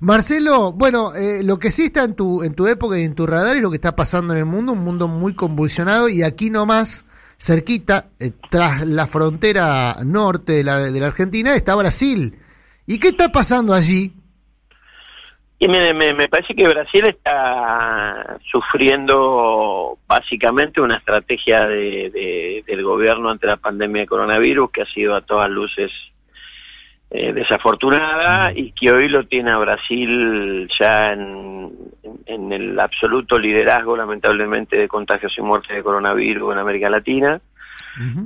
Marcelo, bueno, eh, lo que sí está en tu, en tu época y en tu radar es lo que está pasando en el mundo, un mundo muy convulsionado y aquí nomás, cerquita, eh, tras la frontera norte de la, de la Argentina, está Brasil. ¿Y qué está pasando allí? Y me, me, parece que Brasil está sufriendo básicamente una estrategia de, del gobierno ante la pandemia de coronavirus que ha sido a todas luces eh, desafortunada y que hoy lo tiene a Brasil ya en, en, el absoluto liderazgo, lamentablemente, de contagios y muertes de coronavirus en América Latina.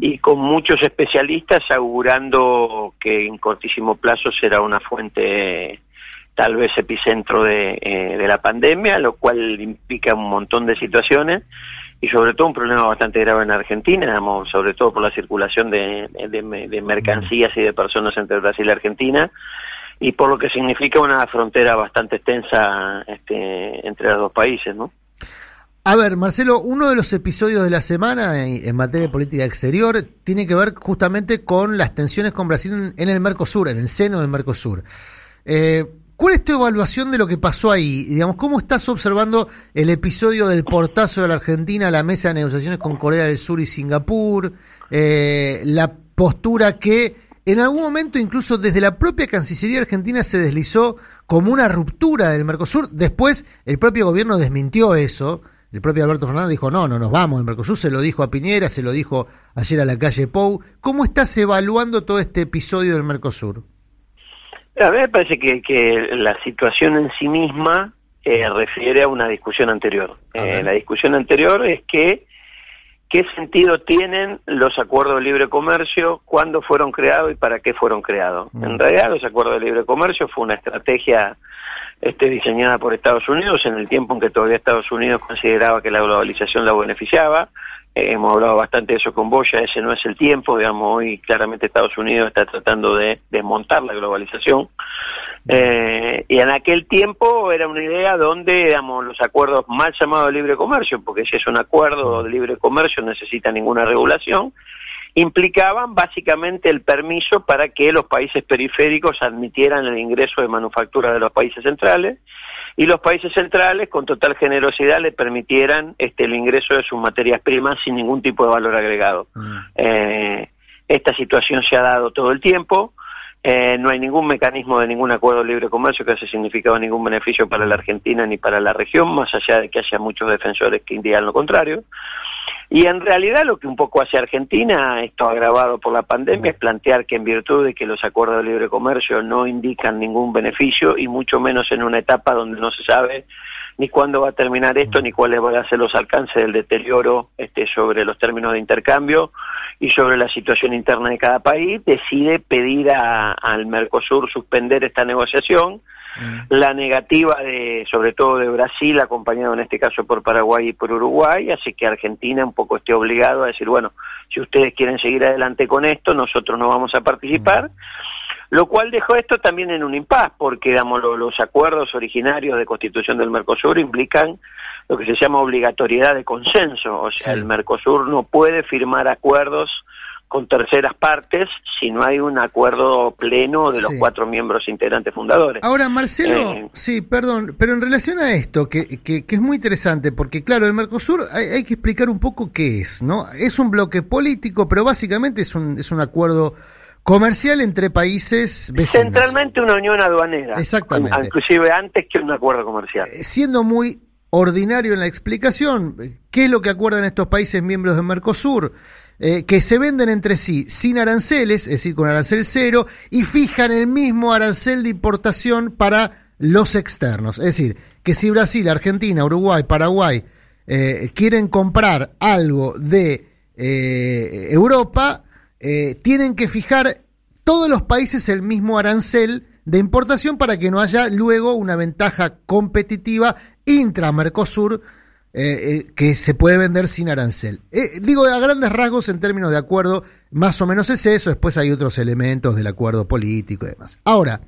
Y con muchos especialistas augurando que en cortísimo plazo será una fuente tal vez epicentro de, eh, de la pandemia, lo cual implica un montón de situaciones y sobre todo un problema bastante grave en Argentina, sobre todo por la circulación de, mercancías y de personas entre Brasil y Argentina, y por lo que significa una frontera bastante extensa este, entre los dos países, ¿no? A ver, Marcelo, uno de los episodios de la semana en, materia de política exterior tiene que ver justamente con las tensiones con Brasil en, en el Mercosur, en el seno del Mercosur. Eh, ¿Cuál es tu evaluación de lo que pasó ahí? Digamos, ¿cómo estás observando el episodio del portazo de la Argentina a la mesa de negociaciones con Corea del Sur y Singapur? Eh, la postura que en algún momento incluso desde la propia Cancillería Argentina se deslizó como una ruptura del Mercosur. Después el propio gobierno desmintió eso. El propio Alberto Fernández dijo, no, no nos vamos, el Mercosur se lo dijo a Piñera, se lo dijo ayer a la calle Pou. ¿Cómo estás evaluando todo este episodio del Mercosur? A mí me parece que, que la situación en sí misma eh, refiere a una discusión anterior. Eh, la discusión anterior es que qué sentido tienen los acuerdos de libre comercio, cuándo fueron creados y para qué fueron creados. Mm. En realidad los acuerdos de libre comercio fue una estrategia este, diseñada por Estados Unidos en el tiempo en que todavía Estados Unidos consideraba que la globalización la beneficiaba eh, hemos hablado bastante de eso con Boya, ese no es el tiempo, digamos, hoy claramente Estados Unidos está tratando de desmontar la globalización. Eh, y en aquel tiempo era una idea donde, digamos, los acuerdos mal llamados de libre comercio, porque si es un acuerdo de libre comercio necesita ninguna regulación, implicaban básicamente el permiso para que los países periféricos admitieran el ingreso de manufactura de los países centrales y los países centrales con total generosidad le permitieran este el ingreso de sus materias primas sin ningún tipo de valor agregado. Mm. Eh, esta situación se ha dado todo el tiempo. Eh, no hay ningún mecanismo de ningún acuerdo de libre comercio que haya significado ningún beneficio para la Argentina ni para la región, más allá de que haya muchos defensores que indican lo contrario. Y en realidad lo que un poco hace Argentina, esto agravado por la pandemia, es plantear que en virtud de que los acuerdos de libre comercio no indican ningún beneficio y mucho menos en una etapa donde no se sabe ni cuándo va a terminar esto, ni cuáles van a ser los alcances del deterioro este, sobre los términos de intercambio y sobre la situación interna de cada país, decide pedir al Mercosur suspender esta negociación Mm. la negativa de, sobre todo de Brasil, acompañado en este caso por Paraguay y por Uruguay, así que Argentina un poco esté obligado a decir, bueno, si ustedes quieren seguir adelante con esto, nosotros no vamos a participar. Mm. Lo cual dejó esto también en un impas, porque digamos, los acuerdos originarios de constitución del Mercosur implican lo que se llama obligatoriedad de consenso, o sea, el Mercosur no puede firmar acuerdos con terceras partes si no hay un acuerdo pleno de los cuatro miembros integrantes fundadores. Ahora, Marcelo, eh, sí, perdón, pero en relación a esto, que, que, es muy interesante, porque claro, el Mercosur hay, que explicar un poco qué es, ¿no? Es un bloque político, pero básicamente es un, es un acuerdo comercial entre países vecinos. Centralmente una unión aduanera. Exactamente. Inclusive antes que un acuerdo comercial. Eh, siendo muy ordinario en la explicación, ¿qué es lo que acuerdan estos países miembros del Mercosur? Eh, que se venden entre sí sin aranceles, es decir, con arancel cero, y fijan el mismo arancel de importación para los externos. Es decir, que si Brasil, Argentina, Uruguay, Paraguay eh, quieren comprar algo de eh, Europa, tienen que fijar todos los países el mismo arancel de importación para que no haya luego una ventaja competitiva intra-Mercosur eh, eh, que se puede vender sin arancel. Eh, digo, a grandes rasgos, en términos de acuerdo, más o menos es eso, después hay otros elementos del acuerdo político y demás. Ahora,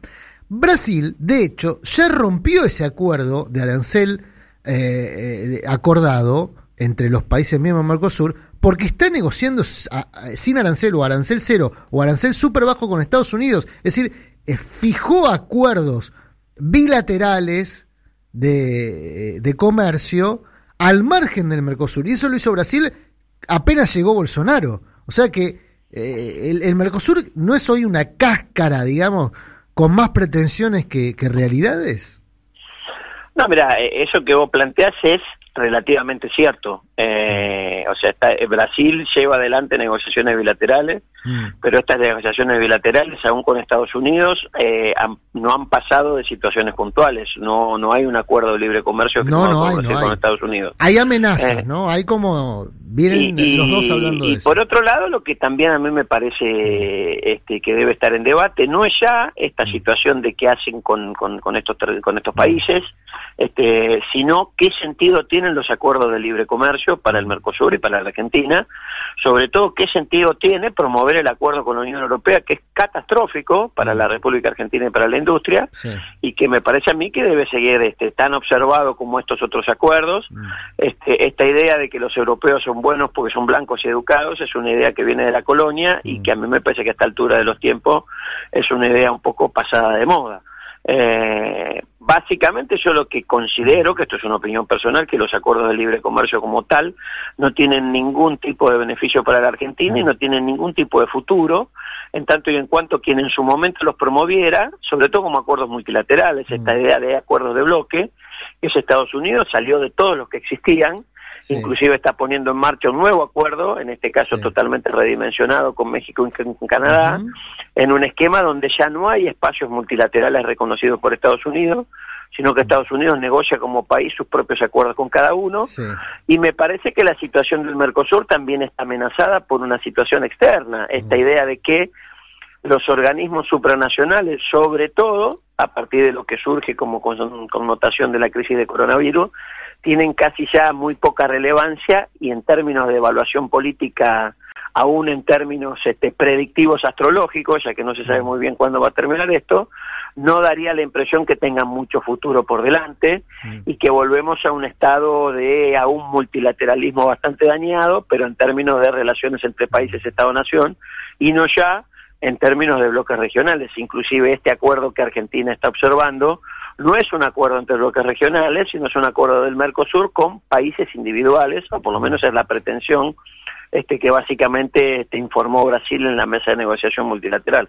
Brasil, de hecho, ya rompió ese acuerdo de arancel acordado entre los países miembros de Mercosur porque está negociando sin arancel o arancel cero o arancel súper bajo con Estados Unidos. Es decir, fijó acuerdos bilaterales de, de comercio al margen del Mercosur. Y eso lo hizo Brasil apenas llegó Bolsonaro. O sea que eh, el, Mercosur no es hoy una cáscara, digamos, con más pretensiones que, que realidades. No, mira, eh, eso que vos planteás es relativamente cierto. Eh, o sea, está, eh, Brasil lleva adelante negociaciones bilaterales, mm. pero estas negociaciones bilaterales, aún con Estados Unidos, eh, no han pasado de situaciones puntuales. No no hay un acuerdo de libre comercio que no, no, hay, con Estados Unidos. Hay amenazas, ¿no? Hay como vienen los dos hablando de y por otro lado, lo que también a mí me parece este, que debe estar en debate no es ya esta mm. situación de qué hacen con, con, con estos con estos países, este, sino qué sentido tienen los acuerdos de libre comercio para el Mercosur y para la Argentina, sobre todo qué sentido tiene promover el acuerdo con la Unión Europea, que es catastrófico para la República Argentina y para la industria, y que me parece a mí que debe seguir este, tan observado como estos otros acuerdos. Mm. Este, esta idea de que los europeos son buenos porque son blancos y educados es una idea que viene de la colonia y mm. que a mí me parece que a esta altura de los tiempos es una idea un poco pasada de moda. Eh, básicamente yo lo que considero, que esto es una opinión personal, que los acuerdos de libre comercio como tal no tienen ningún tipo de beneficio para la Argentina y no tienen ningún tipo de futuro, en tanto y en cuanto quien en su momento los promoviera, sobre todo como acuerdos multilaterales, esta mm. idea de acuerdos de bloque, que es Estados Unidos, salió de todos los que existían, inclusive está poniendo en marcha un nuevo acuerdo, en este caso totalmente redimensionado con México y con Canadá, en un esquema donde ya no hay espacios multilaterales reconocidos por Estados Unidos, sino que Estados Unidos negocia como país sus propios acuerdos con cada uno, y me parece que la situación del Mercosur también está amenazada por una situación externa, esta idea de que los organismos supranacionales, sobre todo a partir de lo que surge como connotación de la crisis de coronavirus, tienen casi ya muy poca relevancia y en términos de evaluación política, aún en términos este, predictivos astrológicos, ya que no se sabe muy bien cuándo va a terminar esto, no daría la impresión que tengan mucho futuro por delante mm. y que volvemos a un estado de a un multilateralismo bastante dañado, pero en términos de relaciones entre países Estado-Nación y no ya en términos de bloques regionales. Inclusive este acuerdo que Argentina está observando no es un acuerdo entre bloques regionales, sino es un acuerdo del Mercosur con países individuales, o por lo menos es la pretensión este que básicamente te informó Brasil en la mesa de negociación multilateral.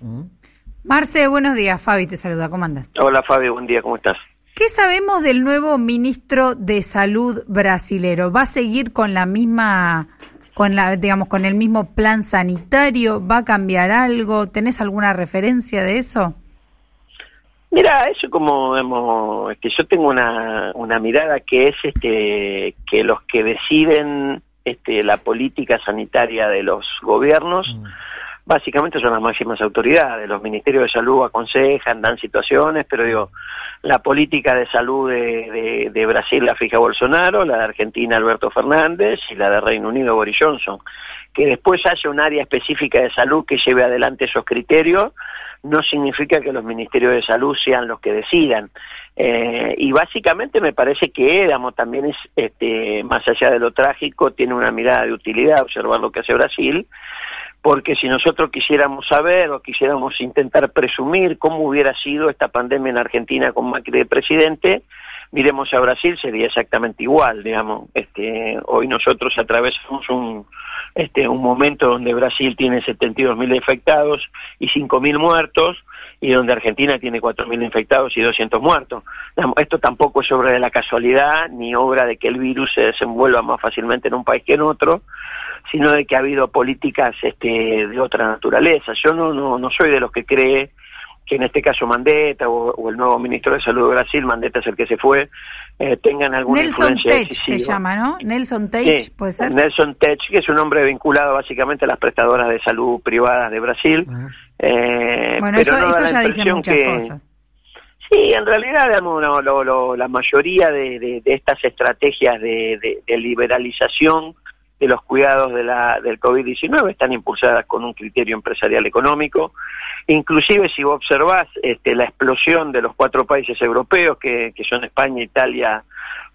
Marce, buenos días. Fabi te saluda. ¿Cómo andas? Hola Fabi, buen día. ¿Cómo estás? ¿Qué sabemos del nuevo ministro de Salud brasilero? ¿Va a seguir con la misma con la digamos con el mismo plan sanitario? ¿Va a cambiar algo? ¿Tenés alguna referencia de eso? Mira, eso como hemos, este, yo tengo una, una mirada que es este, que los que deciden este, la política sanitaria de los gobiernos, mm. básicamente son las máximas autoridades. Los ministerios de salud aconsejan, dan situaciones, pero digo, la política de salud de, de Brasil la fija Bolsonaro, la de Argentina Alberto Fernández y la de Reino Unido Boris Johnson. Que después haya un área específica de salud que lleve adelante esos criterios, no significa que los ministerios de salud sean los que decidan. Eh, y básicamente me parece que Éramo también es, este, más allá de lo trágico, tiene una mirada de utilidad observar lo que hace Brasil, porque si nosotros quisiéramos saber o quisiéramos intentar presumir cómo hubiera sido esta pandemia en Argentina con Macri de presidente, miremos a Brasil, sería exactamente igual, digamos. Este, hoy nosotros atravesamos un, este, un momento donde Brasil tiene 72.000 infectados y 5.000 muertos, y donde Argentina tiene 4.000 infectados y 200 muertos. Esto tampoco es obra de la casualidad, ni obra de que el virus se desenvuelva más fácilmente en un país que en otro, sino de que ha habido políticas este, de otra naturaleza. Yo no, no, no soy de los que cree que en este caso Mandetta o, el nuevo ministro de Salud de Brasil, Mandetta es el que se fue, eh, tengan alguna Nelson influencia Tech se llama, ¿no? Nelson Tech, puede ser. Nelson Tech, que es un hombre vinculado básicamente a las prestadoras de salud privadas de Brasil. Eh, bueno, eso, ya dice muchas cosas. Sí, en realidad, digamos, la mayoría de, estas estrategias de, liberalización de los cuidados de la, del COVID-19 están impulsadas con un criterio empresarial económico. Inclusive si vos observás este, la explosión de los cuatro países europeos, que, que son España, Italia,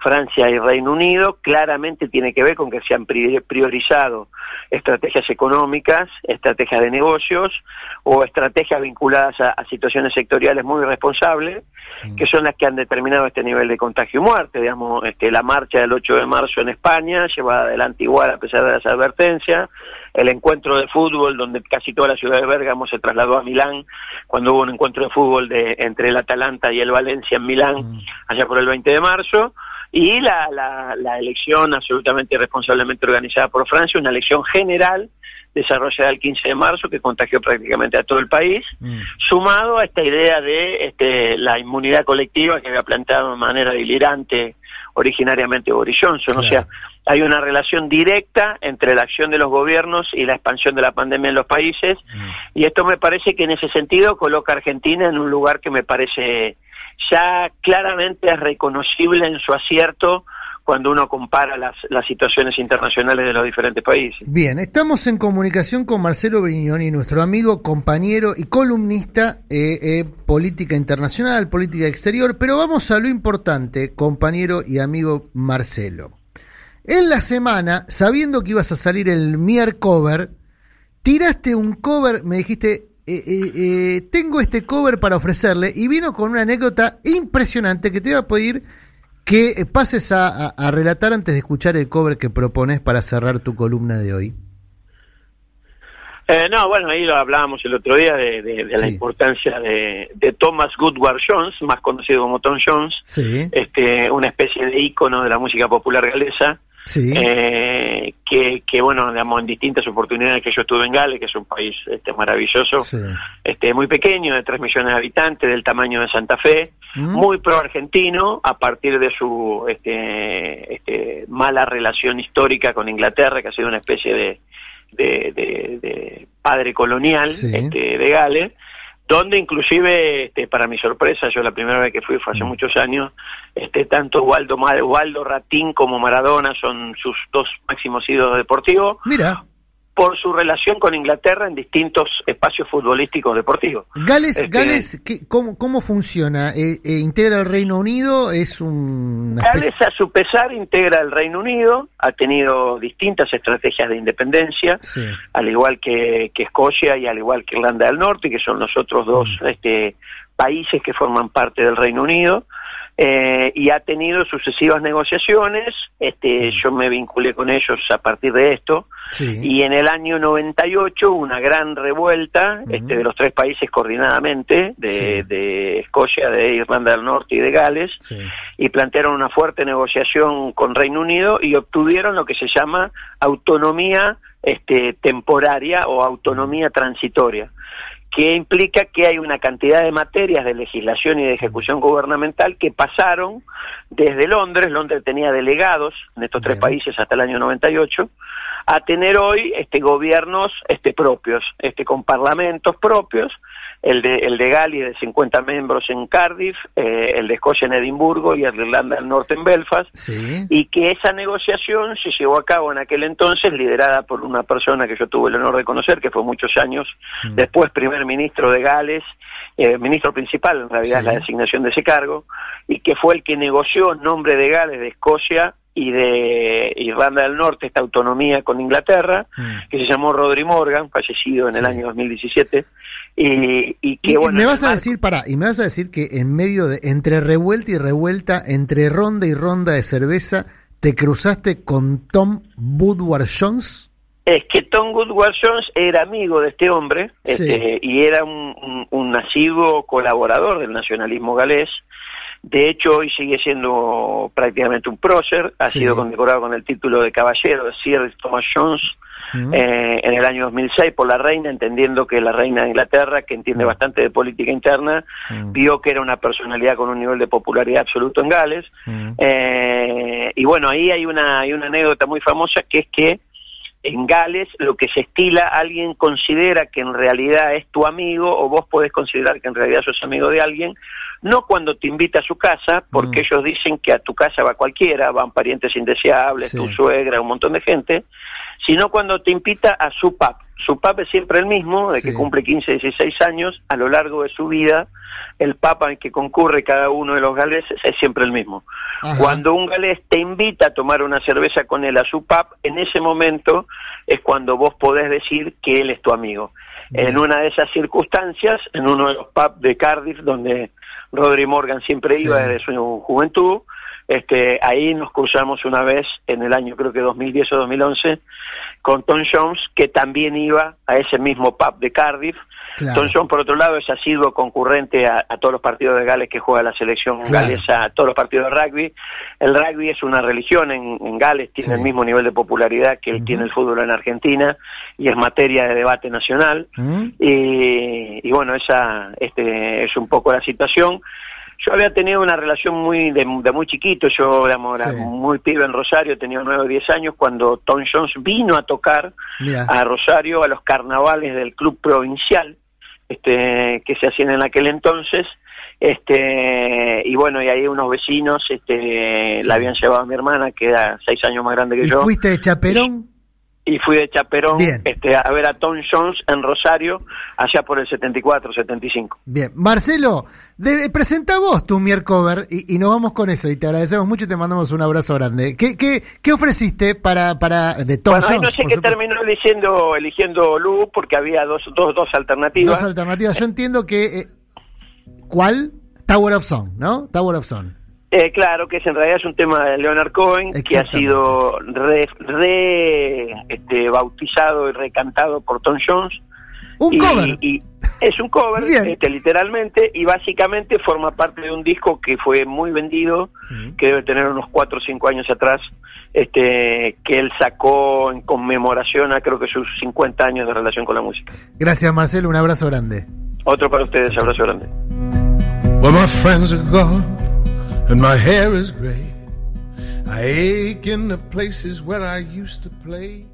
Francia y Reino Unido, claramente tiene que ver con que se han priorizado estrategias económicas, estrategias de negocios o estrategias vinculadas a, situaciones sectoriales muy responsables, mm. que son las que han determinado este nivel de contagio y muerte. Digamos, este, la marcha del 8 de marzo en España, llevada adelante igual a pesar de las advertencias, el encuentro de fútbol, donde casi toda la ciudad de Bérgamo se trasladó a Milán, cuando hubo un encuentro de fútbol de, entre el Atalanta y el Valencia en Milán, mm. allá por el 20 de marzo, y la, la, la elección absolutamente responsablemente organizada por Francia, una elección general desarrollada el 15 de marzo que contagió prácticamente a todo el país, mm. sumado a esta idea de este, la inmunidad colectiva que había planteado de manera delirante originariamente Boris Johnson. O sea, hay una relación directa entre la acción de los gobiernos y la expansión de la pandemia en los países, mm. y esto me parece que en ese sentido coloca a Argentina en un lugar que me parece ya claramente es reconocible en su acierto cuando uno compara las, las situaciones internacionales de los diferentes países. Bien, estamos en comunicación con Marcelo Brignoni, nuestro amigo, compañero y columnista eh, eh, política internacional, política exterior, pero vamos a lo importante, compañero y amigo Marcelo. En la semana, sabiendo que ibas a salir el Mier Cover, tiraste un cover, me dijiste, eh, eh, eh, tengo este cover para ofrecerle y vino con una anécdota impresionante que te voy a pedir que pases a, relatar antes de escuchar el cover que propones para cerrar tu columna de hoy. no, bueno, ahí lo hablábamos el otro día de, la importancia de, Thomas Goodward Jones, más conocido como Tom Jones, este, una especie de ícono de la música popular galesa, Sí. Eh, que, que, bueno, digamos, en distintas oportunidades que yo estuve en Gales, que es un país este, maravilloso, este, muy pequeño, de 3 millones de habitantes, del tamaño de Santa Fe, mm. muy pro-argentino, a partir de su este, este, mala relación histórica con Inglaterra, que ha sido una especie de, de, padre colonial este, de Gales donde inclusive, este, para mi sorpresa, yo la primera vez que fui fue hace mm. muchos años, este, tanto Waldo, Waldo Ratín como Maradona son sus dos máximos ídolos deportivos. Mira por su relación con Inglaterra en distintos espacios futbolísticos deportivos. Gales, este, Gales ¿cómo, ¿cómo funciona? Eh, eh, ¿Integra el Reino Unido? ¿Es un...? Gales a su pesar integra el Reino Unido, ha tenido distintas estrategias de independencia, al igual que, que, Escocia y al igual que Irlanda del Norte, que son los otros dos mm. este, países que forman parte del Reino Unido. Eh, y ha tenido sucesivas negociaciones, este, yo me vinculé con ellos a partir de esto, y en el año 98 una gran revuelta este, de los tres países coordinadamente, de, Escocia, de Irlanda del Norte y de Gales, y plantearon una fuerte negociación con Reino Unido y obtuvieron lo que se llama autonomía este, temporaria o autonomía transitoria que implica que hay una cantidad de materias de legislación y de ejecución gubernamental que pasaron desde Londres, Londres tenía delegados en estos tres países hasta el año 98, a tener hoy este gobiernos este propios, este con parlamentos propios el de, el de Gales de 50 miembros en Cardiff, eh, el de Escocia en Edimburgo y el de Irlanda del Norte en Belfast, y que esa negociación se llevó a cabo en aquel entonces liderada por una persona que yo tuve el honor de conocer, que fue muchos años mm. después primer ministro de Gales, eh, ministro principal en realidad la designación de ese cargo, y que fue el que negoció en nombre de Gales, de Escocia y de Irlanda del Norte esta autonomía con Inglaterra, mm. que se llamó Rodri Morgan, fallecido en el año 2017, y, y que bueno... Me vas a decir, para, y me vas a decir que en medio de, entre revuelta y revuelta, entre ronda y ronda de cerveza, te cruzaste con Tom Woodward Jones. Es que Tom Woodward Jones era amigo de este hombre este, y era un, un, un colaborador del nacionalismo galés, de hecho, hoy sigue siendo prácticamente un prócer, ha sido condecorado con el título de caballero de Sir Thomas Jones eh, en el año 2006 por la reina, entendiendo que la reina de Inglaterra, que entiende bastante de política interna, vio que era una personalidad con un nivel de popularidad absoluto en Gales. Eh, y bueno, ahí hay una, hay una anécdota muy famosa que es que en Gales lo que se estila, alguien considera que en realidad es tu amigo o vos podés considerar que en realidad sos amigo de alguien no cuando te invita a su casa, porque Mm. ellos dicen que a tu casa va cualquiera, van parientes indeseables, Sí. tu suegra, un montón de gente, sino cuando te invita a su pub. Su pub es siempre el mismo, de que cumple 15, 16 años, a lo largo de su vida, el pub al que concurre cada uno de los galeses es siempre el mismo. Ajá. Cuando un galés te invita a tomar una cerveza con él a su pub, en ese momento es cuando vos podés decir que él es tu amigo. Bien. En una de esas circunstancias, en uno de los pubs de Cardiff, donde Rodri Morgan siempre Sí. iba desde su juventud, este, ahí nos cruzamos una vez en el año creo que 2010 o 2011 con Tom Jones, que también iba a ese mismo pub de Cardiff. Claro. Tom Jones, por otro lado, es asiduo concurrente a, a todos los partidos de Gales que juega la selección Claro. galesa, a todos los partidos de rugby. El rugby es una religión en, en Gales, tiene Sí. el mismo nivel de popularidad que Ujú. tiene el fútbol en Argentina y es materia de debate nacional. Y, y bueno, esa este, es un poco la situación. Yo había tenido una relación muy de, de muy chiquito, yo digamos, era Sí. muy pibe en Rosario, tenía 9 o 10 años, cuando Tom Jones vino a tocar a Rosario a los carnavales del club provincial este que se hacían en aquel entonces este y bueno y ahí unos vecinos este Sí. la habían llevado a mi hermana que era seis años más grande que ¿Y yo fuiste de chaperón? Y fui de chaperón Bien. este a ver a Tom Jones en Rosario allá por el 74 75 Bien. Marcelo, de, presenta vos tu Miercover y, y nos vamos con eso. Y te agradecemos mucho y te mandamos un abrazo grande. ¿Qué, qué, qué ofreciste para, para de Tom bueno Jones? no sé qué terminó eligiendo eligiendo Lu porque había dos dos dos alternativas Dos alternativas. Yo entiendo que. eh, ¿Cuál? Tower of Song, ¿no? Tower of Song. Eh, claro, que es, en realidad es un tema de Leonard Cohen que ha sido re, re, este, bautizado y recantado por Tom Jones. Un y, cover. y es un cover, este, literalmente, y básicamente forma parte de un disco que fue muy vendido, que debe tener unos 4 o 5 años atrás, este, que él sacó en conmemoración a creo que sus 50 años de relación con la música. Gracias, Marcelo. Un abrazo grande. Otro para ustedes, abrazo grande. Well, my friends are gone, and my hair is gray. I ache in the places where I used to play.